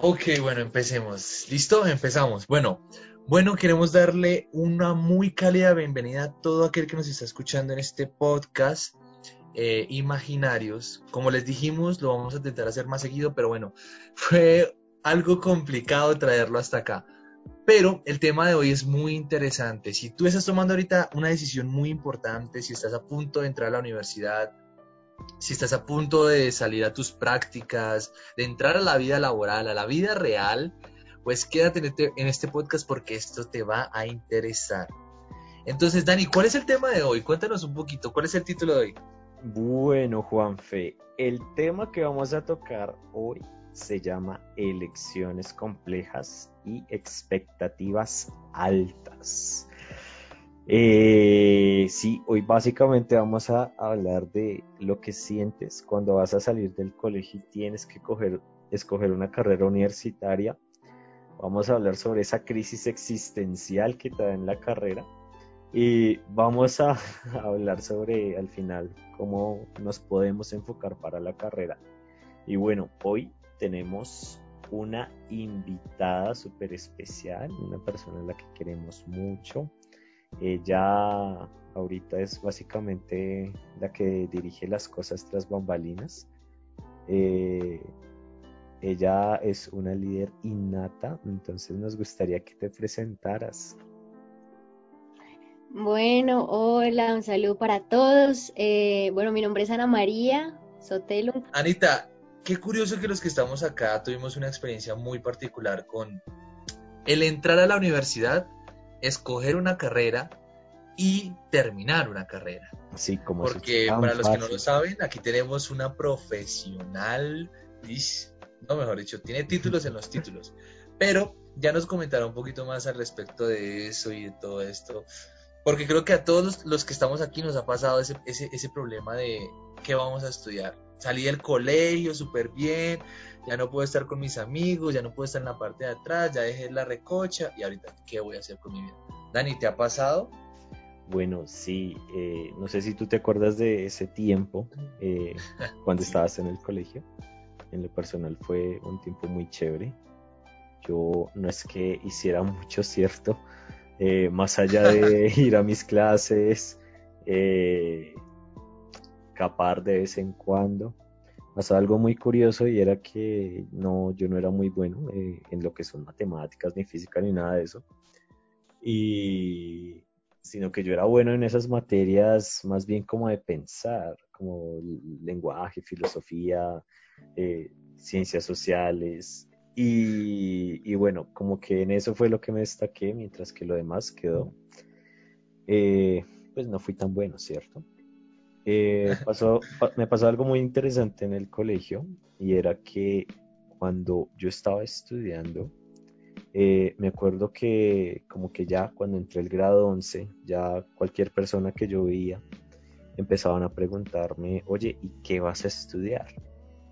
Ok, bueno, empecemos. ¿Listo? Empezamos. Bueno, bueno, queremos darle una muy cálida bienvenida a todo aquel que nos está escuchando en este podcast. eh, imaginarios. Como les dijimos, lo vamos a intentar hacer más seguido, pero bueno, fue algo complicado traerlo hasta acá. Pero el tema de hoy es muy interesante. Si tú estás tomando ahorita una decisión muy importante, si estás a punto de entrar a la universidad, si estás a punto de salir a tus prácticas, de entrar a la vida laboral, a la vida real, pues quédate en este, en este podcast porque esto te va a interesar. Entonces, Dani, ¿cuál es el tema de hoy? Cuéntanos un poquito, ¿cuál es el título de hoy? Bueno, Juanfe, el tema que vamos a tocar hoy se llama elecciones complejas y expectativas altas. Eh, sí, hoy básicamente vamos a hablar de lo que sientes cuando vas a salir del colegio y tienes que coger, escoger una carrera universitaria. Vamos a hablar sobre esa crisis existencial que te da en la carrera y vamos a hablar sobre al final cómo nos podemos enfocar para la carrera. Y bueno, hoy tenemos una invitada súper especial, una persona a la que queremos mucho. Ella ahorita es básicamente la que dirige las cosas tras bambalinas. Eh, ella es una líder innata, entonces nos gustaría que te presentaras. Bueno, hola, un saludo para todos. Eh, bueno, mi nombre es Ana María Sotelo. Anita, qué curioso que los que estamos acá tuvimos una experiencia muy particular con el entrar a la universidad, escoger una carrera y terminar una carrera. Así como Porque para los que no lo saben, aquí tenemos una profesional, no mejor dicho, tiene títulos en los títulos, pero ya nos comentará un poquito más al respecto de eso y de todo esto. Porque creo que a todos los, los que estamos aquí nos ha pasado ese, ese, ese problema de qué vamos a estudiar. Salí del colegio súper bien, ya no puedo estar con mis amigos, ya no puedo estar en la parte de atrás, ya dejé la recocha y ahorita, ¿qué voy a hacer con mi vida? Dani, ¿te ha pasado? Bueno, sí, eh, no sé si tú te acuerdas de ese tiempo eh, cuando estabas en el colegio. En lo personal fue un tiempo muy chévere. Yo no es que hiciera mucho, ¿cierto? Eh, más allá de ir a mis clases, eh, capar de vez en cuando. Pasó algo muy curioso y era que no, yo no era muy bueno eh, en lo que son matemáticas, ni física, ni nada de eso. Y sino que yo era bueno en esas materias más bien como de pensar, como lenguaje, filosofía, eh, ciencias sociales. Y, y, bueno, como que en eso fue lo que me destaqué, mientras que lo demás quedó. Eh, pues no fui tan bueno, ¿cierto? Eh, pasó, me pasó algo muy interesante en el colegio y era que cuando yo estaba estudiando, eh, me acuerdo que como que ya cuando entré el grado 11, ya cualquier persona que yo veía empezaban a preguntarme, oye, ¿y qué vas a estudiar?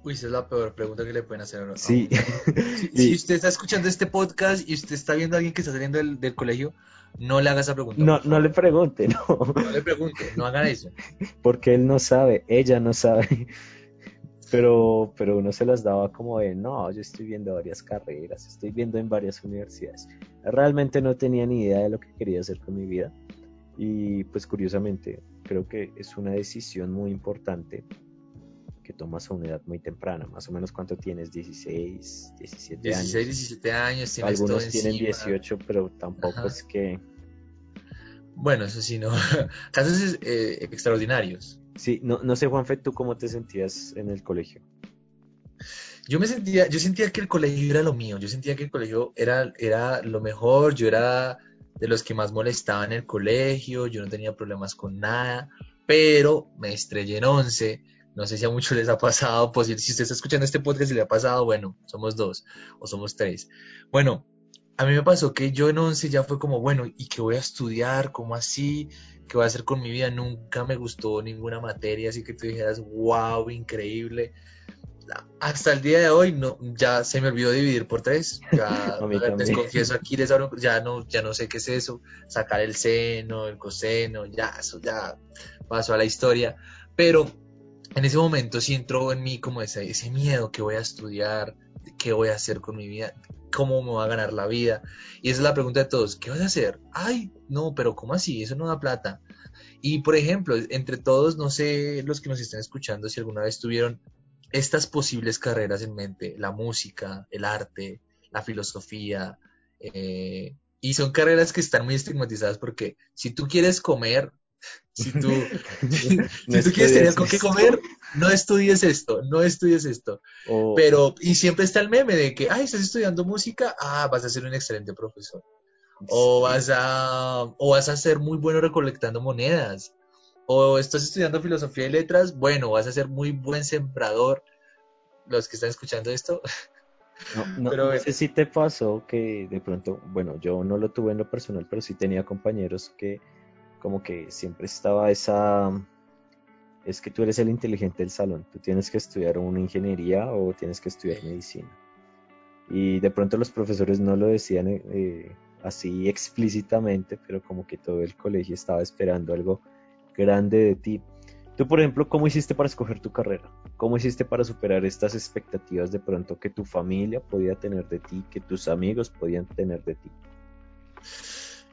Uy, esa es la peor pregunta que le pueden hacer a uno. Sí. Si, si, usted está escuchando este podcast y usted está viendo a alguien que está saliendo del, del colegio, no le haga esa pregunta. No, no le pregunte, no. No le pregunte, no haga eso. Porque él no sabe, ella no sabe. Pero, pero uno se las daba como de, no, yo estoy viendo varias carreras, estoy viendo en varias universidades. Realmente no tenía ni idea de lo que quería hacer con mi vida. Y pues curiosamente, creo que es una decisión muy importante que tomas a una edad muy temprana, más o menos cuánto tienes, 16, 17 16, años. 17 años. Tienes Algunos todo tienen encima. 18, pero tampoco Ajá. es que... Bueno, eso sí, no. Casos eh, extraordinarios. Sí, no, no sé, Juanfe, ¿tú cómo te sentías en el colegio? Yo me sentía, yo sentía que el colegio era lo mío, yo sentía que el colegio era, era lo mejor, yo era de los que más molestaba en el colegio, yo no tenía problemas con nada, pero me estrellé en 11, no sé si a muchos les ha pasado, pues si usted está escuchando este podcast y le ha pasado, bueno, somos dos o somos tres. Bueno, a mí me pasó que yo en 11 ya fue como, bueno, ¿y qué voy a estudiar? ¿Cómo así? ¿Qué voy a hacer con mi vida? Nunca me gustó ninguna materia, así que tú dijeras, wow, increíble hasta el día de hoy no, ya se me olvidó dividir por tres. Ya les confieso aquí, les abro- ya no, ya no sé qué es eso, sacar el seno, el coseno, ya, eso ya pasó a la historia. Pero en ese momento sí entró en mí como ese, miedo que voy a estudiar, qué voy a hacer con mi vida, cómo me va a ganar la vida. Y esa es la pregunta de todos, ¿qué vas a hacer? Ay, no, pero ¿cómo así? Eso no da plata. Y por ejemplo, entre todos, no sé los que nos están escuchando si alguna vez tuvieron estas posibles carreras en mente, la música, el arte, la filosofía, eh, y son carreras que están muy estigmatizadas porque si tú quieres comer, si tú, si, tú quieres tener con qué comer, no estudies esto, no estudies esto. Pero, y siempre está el meme de que, ay, estás estudiando música, ah, vas a ser un excelente profesor. O vas a, o vas a ser muy bueno recolectando monedas. O estás estudiando filosofía y letras, bueno, vas a ser muy buen sembrador. Los que están escuchando esto, no, no, sé si te pasó que de pronto, bueno, yo no lo tuve en lo personal, pero sí tenía compañeros que como que siempre estaba esa, es que tú eres el inteligente del salón, tú tienes que estudiar una ingeniería o tienes que estudiar medicina. Y de pronto los profesores no lo decían eh, así explícitamente, pero como que todo el colegio estaba esperando algo grande de ti. Tú, por ejemplo, ¿cómo hiciste para escoger tu carrera? ¿Cómo hiciste para superar estas expectativas de pronto que tu familia podía tener de ti, que tus amigos podían tener de ti?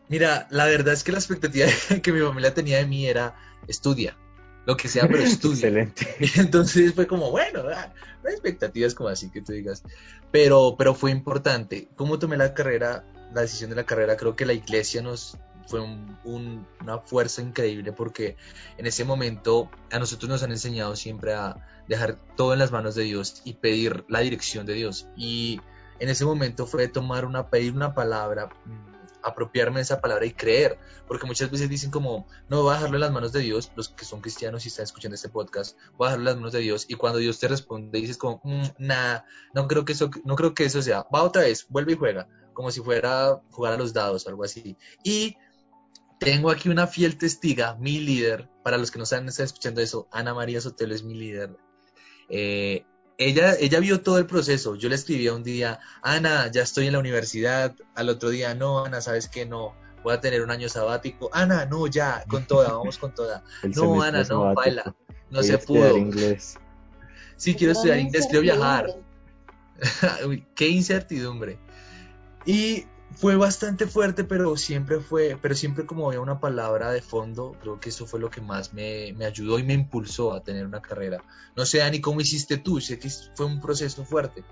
Mira, la verdad es que la expectativa que mi familia tenía de mí era estudia, lo que sea, pero estudia. Excelente. Entonces fue como, bueno, no hay expectativas como así que tú digas, pero, pero fue importante. ¿Cómo tomé la carrera, la decisión de la carrera? Creo que la iglesia nos, fue una fuerza increíble porque en ese momento a nosotros nos han enseñado siempre a dejar todo en las manos de Dios y pedir la dirección de Dios. Y en ese momento fue tomar una, pedir una palabra, mm, apropiarme de esa palabra y creer, porque muchas veces dicen como, no, voy a dejarlo en las manos de Dios, los que son cristianos y están escuchando este podcast, voy a dejarlo en las manos de Dios, y cuando Dios te responde, dices como, mm, nada, no creo que eso, no creo que eso sea, va otra vez, vuelve y juega, como si fuera jugar a los dados o algo así. Y tengo aquí una fiel testiga, mi líder, para los que no están, escuchando eso, Ana María Sotelo es mi líder. Eh, ella, ella vio todo el proceso. Yo le escribía un día, Ana, ya estoy en la universidad. Al otro día, no, Ana, sabes que no, voy a tener un año sabático. Ana, no, ya, con toda, vamos con toda. no, Ana, no, baila, no se pudo. Inglés. Sí, quiero estudiar inglés, quiero viajar. qué incertidumbre. Y fue bastante fuerte, pero siempre fue, pero siempre como había una palabra de fondo, creo que eso fue lo que más me, me, ayudó y me impulsó a tener una carrera. No sé, Dani, ¿cómo hiciste tú? Sé que fue un proceso fuerte.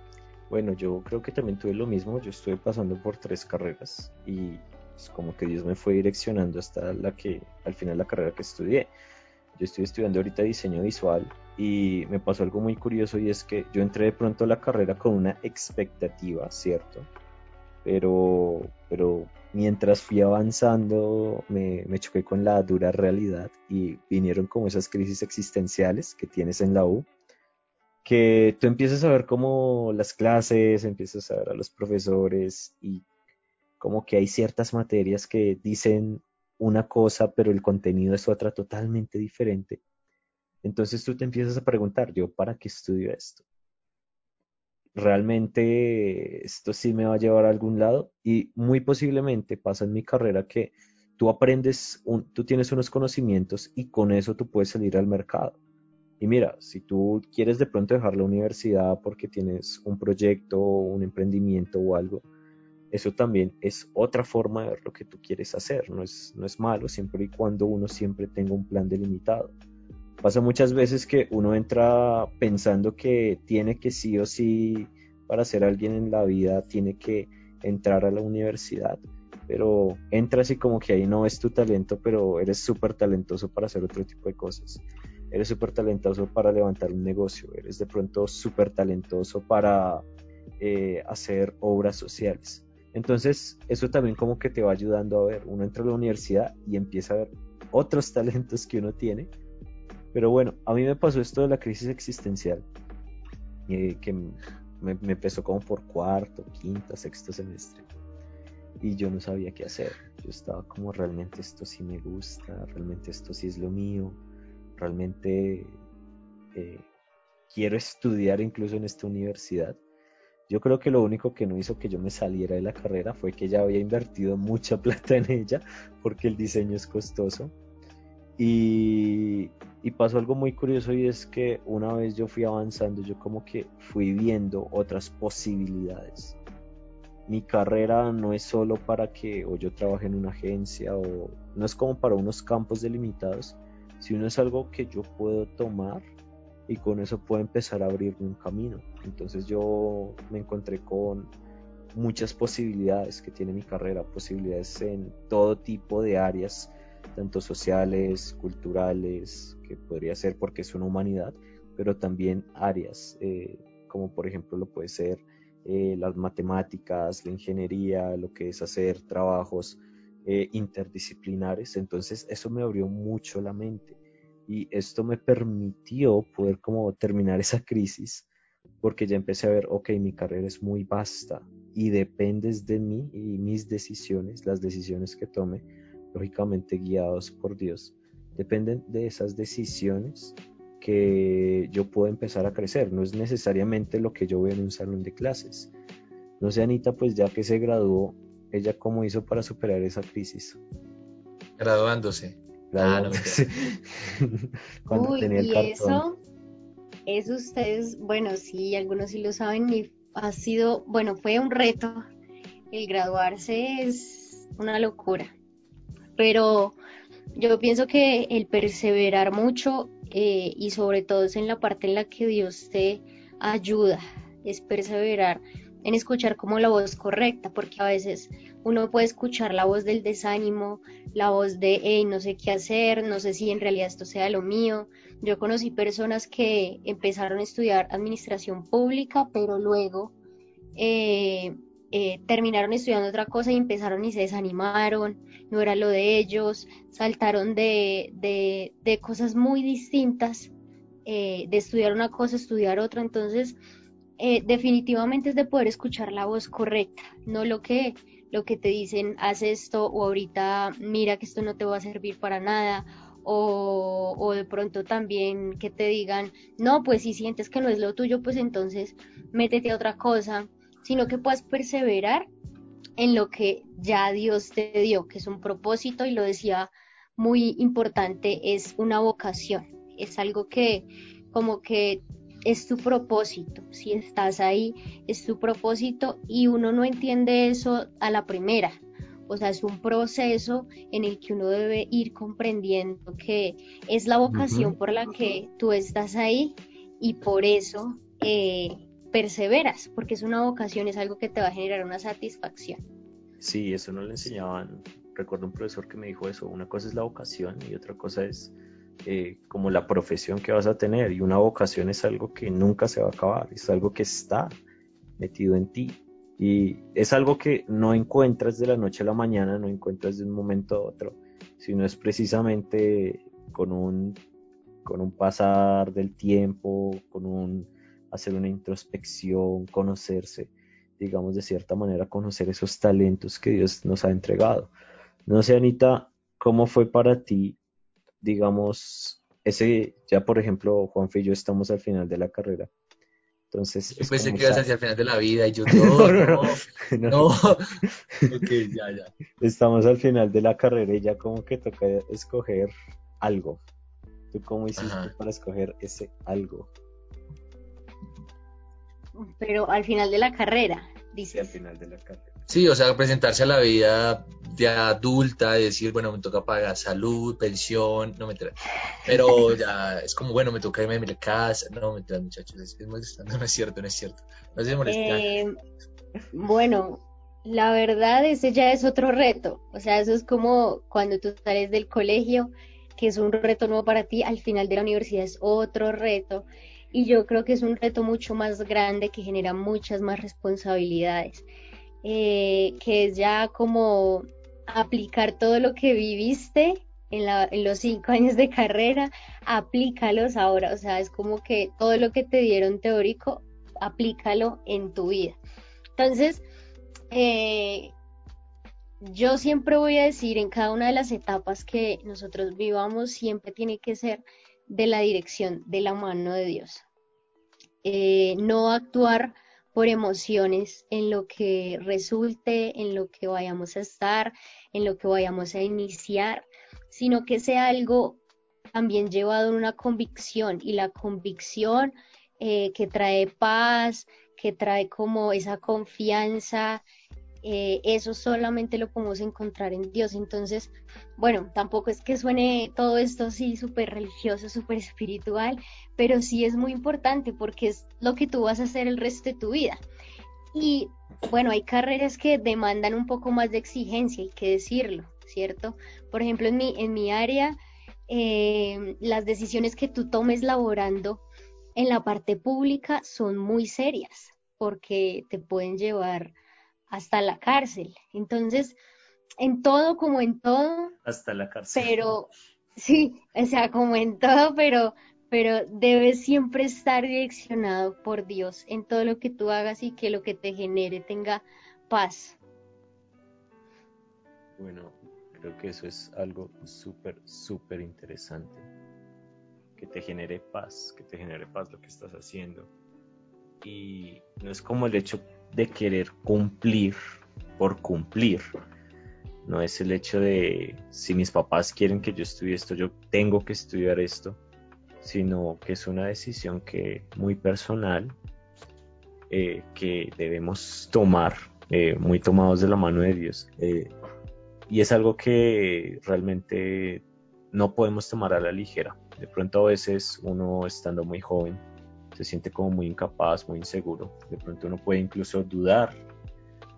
Bueno, yo creo que también tuve lo mismo, yo estuve pasando por tres carreras y es como que Dios me fue direccionando hasta la que, al final la carrera que estudié. Yo estoy estudiando ahorita diseño visual y me pasó algo muy curioso y es que yo entré de pronto a la carrera con una expectativa, ¿cierto? Pero, pero mientras fui avanzando me, me, choqué con la dura realidad y vinieron como esas crisis existenciales que tienes en la U, que tú empiezas a ver como las clases, empiezas a ver a los profesores y como que hay ciertas materias que dicen una cosa, pero el contenido es otra totalmente diferente. Entonces tú te empiezas a preguntar, ¿yo para qué estudio esto? Realmente esto sí me va a llevar a algún lado y muy posiblemente pasa en mi carrera que tú aprendes, tú tienes unos conocimientos y con eso tú puedes salir al mercado. Y mira, si tú quieres de pronto dejar la universidad porque tienes un proyecto, un emprendimiento o algo, eso también es otra forma de ver lo que tú quieres hacer. No es, no es malo siempre y cuando uno siempre tenga un plan delimitado. Pasa muchas veces que uno entra pensando que tiene que sí o sí, para ser alguien en la vida, tiene que entrar a la universidad, pero entra así como que ahí no es tu talento, pero eres súper talentoso para hacer otro tipo de cosas. Eres súper talentoso para levantar un negocio, eres de pronto súper talentoso para eh, hacer obras sociales. Entonces, eso también como que te va ayudando a ver, uno entra a la universidad y empieza a ver otros talentos que uno tiene pero bueno, a mí me pasó esto de la crisis existencial, que me, me, empezó como por cuarto, quinto, sexto semestre. Y yo no sabía qué hacer. Yo estaba como, realmente esto sí me gusta, realmente esto sí es lo mío, realmente eh, quiero estudiar incluso en esta universidad. Yo creo que lo único que no hizo que yo me saliera de la carrera fue que ya había invertido mucha plata en ella, porque el diseño es costoso Y, y pasó algo muy curioso y es que una vez yo fui avanzando, yo como que fui viendo otras posibilidades. Mi carrera no es solo para que o yo trabaje en una agencia o no es como para unos campos delimitados, sino es algo que yo puedo tomar y con eso puedo empezar a abrirme un camino. Entonces yo me encontré con muchas posibilidades que tiene mi carrera, posibilidades en todo tipo de áreas, tanto sociales, culturales, que podría ser porque es una humanidad, pero también áreas eh, como por ejemplo lo puede ser eh, las matemáticas, la ingeniería, lo que es hacer trabajos eh, interdisciplinares. Entonces eso me abrió mucho la mente y esto me permitió poder como terminar esa crisis porque ya empecé a ver, ok, mi carrera es muy vasta y dependes de mí y mis decisiones, las decisiones que tome, lógicamente guiados por Dios, dependen de esas decisiones que yo puedo empezar a crecer. No es necesariamente lo que yo veo en un salón de clases. No sé, Anita, pues ya que se graduó, ella cómo hizo para superar esa crisis. Graduándose. Ah, Uy, y eso, eso ustedes, bueno, sí, algunos sí lo saben, y ha sido, bueno, fue un reto. El graduarse es una locura. Pero yo pienso que el perseverar mucho eh, y sobre todo es en la parte en la que Dios te ayuda, es perseverar en escuchar como la voz correcta, porque a veces uno puede escuchar la voz del desánimo, la voz de, hey, no sé qué hacer, no sé si en realidad esto sea lo mío. Yo conocí personas que empezaron a estudiar administración pública, pero luego eh, eh, terminaron estudiando otra cosa y empezaron y se desanimaron, no era lo de ellos, saltaron de, de, cosas muy distintas, eh, de estudiar una cosa, estudiar otra, entonces definitivamente es de poder escuchar la voz correcta, no lo que lo que te dicen, haz esto o ahorita mira que esto no te va a servir para nada. O, o de pronto también que te digan, no, pues si sientes que no es lo tuyo, pues entonces métete a otra cosa, sino que puedas perseverar en lo que ya Dios te dio, que es un propósito y lo decía muy importante, es una vocación, es algo que como que es tu propósito, si estás ahí, es tu propósito y uno no entiende eso a la primera. O sea, es un proceso en el que uno debe ir comprendiendo que es la vocación por la que tú estás ahí y por eso eh, perseveras, porque es una vocación, es algo que te va a generar una satisfacción. Sí, eso no le enseñaban. Recuerdo un profesor que me dijo eso. Una cosa es la vocación y otra cosa es eh, como la profesión que vas a tener y una vocación es algo que nunca se va a acabar, es algo que está metido en ti y es algo que no encuentras de la noche a la mañana, no encuentras de un momento a otro, sino es precisamente con un, con un pasar del tiempo, con un hacer una introspección, conocerse, digamos de cierta manera, conocer esos talentos que Dios nos ha entregado. No sé, Anita, ¿cómo fue para ti digamos, ese, ya por ejemplo, Juanfe y yo estamos al final de la carrera. Entonces, yo pensé que ibas hacia el final de la vida y yo no, no, no, ya, ya. Estamos al final de la carrera y ya como que toca escoger algo. ¿Tú cómo hiciste para escoger ese algo? Pero al final de la carrera, dices. Sí, al final de la carrera. Sí, o sea, presentarse a la vida de adulta y decir, bueno, me toca pagar salud, pensión, no me Pero ya es como, bueno, me toca irme a mi casa. No, me muchachos, es, es molestando, no es cierto, no es cierto. No se eh, bueno, la verdad, ese ya es otro reto. O sea, eso es como cuando tú sales del colegio, que es un reto nuevo para ti, al final de la universidad es otro reto. Y yo creo que es un reto mucho más grande que genera muchas más responsabilidades. Eh, que es ya como aplicar todo lo que viviste en, los cinco años de carrera, aplícalos ahora, o sea, es como que todo lo que te dieron teórico, aplícalo en tu vida. Entonces, eh, yo siempre voy a decir en cada una de las etapas que nosotros vivamos, siempre tiene que ser de la dirección de la mano de Dios. Eh, no actuar por emociones en lo que resulte, en lo que vayamos a estar, en lo que vayamos a iniciar, sino que sea algo también llevado en una convicción y la convicción eh, que trae paz, que trae como esa confianza, eh, eso solamente lo podemos encontrar en Dios. Entonces, bueno, tampoco es que suene todo esto así súper religioso, súper espiritual, pero sí es muy importante porque es lo que tú vas a hacer el resto de tu vida. Y bueno, hay carreras que demandan un poco más de exigencia, hay que decirlo, ¿cierto? Por ejemplo, en mi, en mi área, eh, las decisiones que tú tomes laborando en la parte pública son muy serias porque te pueden llevar hasta la cárcel. Entonces, en todo como en todo. Hasta la cárcel. Pero, sí, o sea, como en todo, pero, pero debes siempre estar direccionado por Dios en todo lo que tú hagas y que lo que te genere tenga paz. Bueno, creo que eso es algo súper, súper interesante. Que te genere paz, que te genere paz lo que estás haciendo. Y no es como el hecho de querer cumplir por cumplir. No es el hecho de si mis papás quieren que yo estudie esto, yo tengo que estudiar esto sino que es una decisión que muy personal eh, que debemos tomar eh, muy tomados de la mano de Dios eh, y es algo que realmente no podemos tomar a la ligera de pronto a veces uno estando muy joven se siente como muy incapaz muy inseguro de pronto uno puede incluso dudar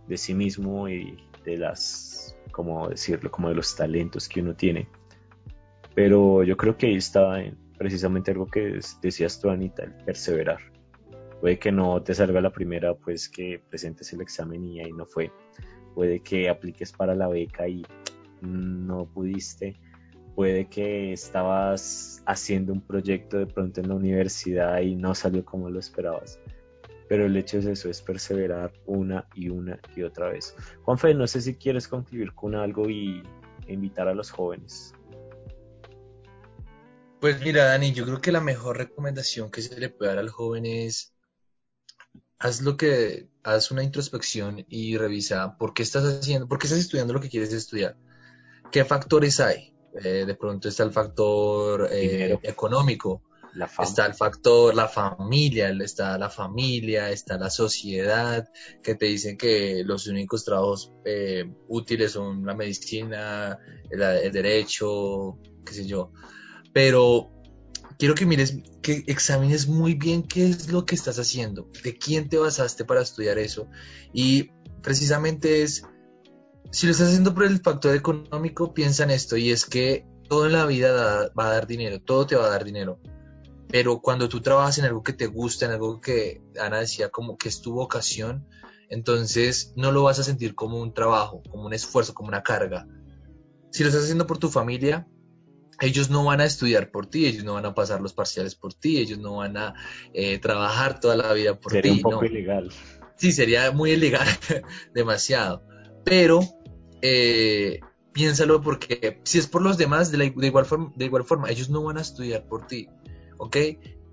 de sí mismo y de las como decirlo como de los talentos que uno tiene pero yo creo que ahí está precisamente algo que decías tú, Anita, el perseverar. Puede que no te salga la primera, pues que presentes el examen y ahí no fue. Puede que apliques para la beca y no pudiste. Puede que estabas haciendo un proyecto de pronto en la universidad y no salió como lo esperabas. Pero el hecho es eso, es perseverar una y una y otra vez. Juanfe, no sé si quieres concluir con algo y invitar a los jóvenes pues mira, Dani, yo creo que la mejor recomendación que se le puede dar al joven es haz lo que, haz una introspección y revisa por qué estás haciendo, por qué estás estudiando lo que quieres estudiar, qué factores hay. Eh, de pronto está el factor eh, económico, está el factor la familia, está la familia, está la sociedad, que te dicen que los únicos trabajos eh, útiles son la medicina, el derecho, qué sé yo. Pero quiero que mires, que examines muy bien qué es lo que estás haciendo, de quién te basaste para estudiar eso. Y precisamente es, si lo estás haciendo por el factor económico, piensa en esto, y es que todo en la vida va a dar dinero, todo te va a dar dinero. Pero cuando tú trabajas en algo que te gusta, en algo que Ana decía como que es tu vocación, entonces no lo vas a sentir como un trabajo, como un esfuerzo, como una carga. Si lo estás haciendo por tu familia, ellos no van a estudiar por ti, ellos no van a pasar los parciales por ti, ellos no van a eh, trabajar toda la vida por ti. Sería un poco ilegal. Sí, sería muy ilegal, demasiado. Pero eh, piénsalo porque si es por los demás, de, igual forma, de igual forma, ellos no van a estudiar por ti. ¿Ok?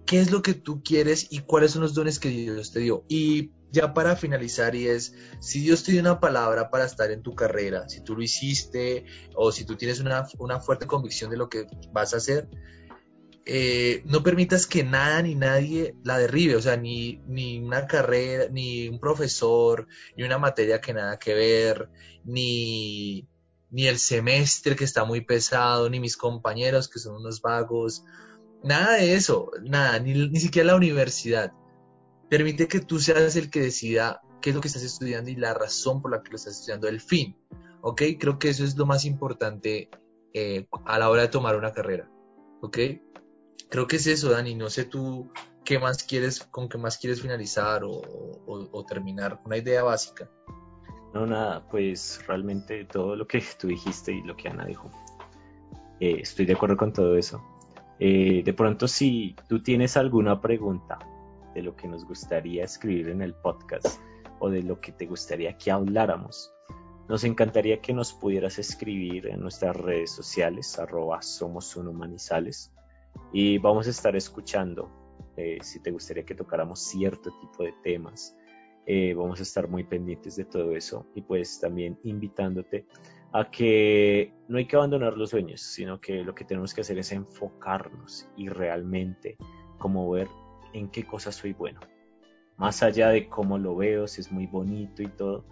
¿Qué es lo que tú quieres y cuáles son los dones que Dios te dio? Y ya para finalizar y es, si Dios te dio una palabra para estar en tu carrera, si tú lo hiciste o si tú tienes una, fuerte convicción de lo que vas a hacer, eh, no permitas que nada ni nadie la derribe, o sea, ni, ni una carrera, ni un profesor, ni una materia que nada que ver, ni, ni el semestre que está muy pesado, ni mis compañeros que son unos vagos, nada de eso, nada, ni, ni siquiera la universidad Permite que tú seas el que decida qué es lo que estás estudiando y la razón por la que lo estás estudiando, el fin. ¿Ok? Creo que eso es lo más importante eh, a la hora de tomar una carrera. ¿Ok? Creo que es eso, Dani. No sé tú qué más quieres, con qué más quieres finalizar o, terminar. Una idea básica. No, nada, pues realmente todo lo que tú dijiste y lo que Ana dijo. Eh, estoy de acuerdo con todo eso. Eh, de pronto, si tú tienes alguna pregunta de lo que nos gustaría escribir en el podcast o de lo que te gustaría que habláramos. Nos encantaría que nos pudieras escribir en nuestras redes sociales, arroba somos humanizales, y vamos a estar escuchando eh, si te gustaría que tocáramos cierto tipo de temas, Eh, vamos a estar muy pendientes de todo eso y pues también invitándote a que no hay que abandonar los sueños, sino que lo que tenemos que hacer es enfocarnos y realmente como ver en qué cosas soy bueno. Más allá de cómo lo veo, si es muy bonito y todo,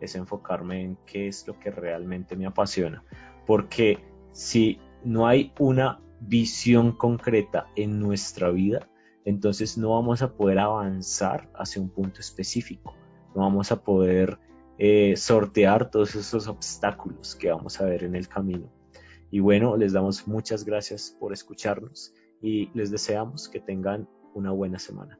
es enfocarme en qué es lo que realmente me apasiona. Porque si no hay una visión concreta en nuestra vida, entonces no vamos a poder avanzar hacia un punto específico, no vamos a poder eh, sortear todos esos obstáculos que vamos a ver en el camino. Y bueno, les damos muchas gracias por escucharnos y les deseamos que tengan una buena semana.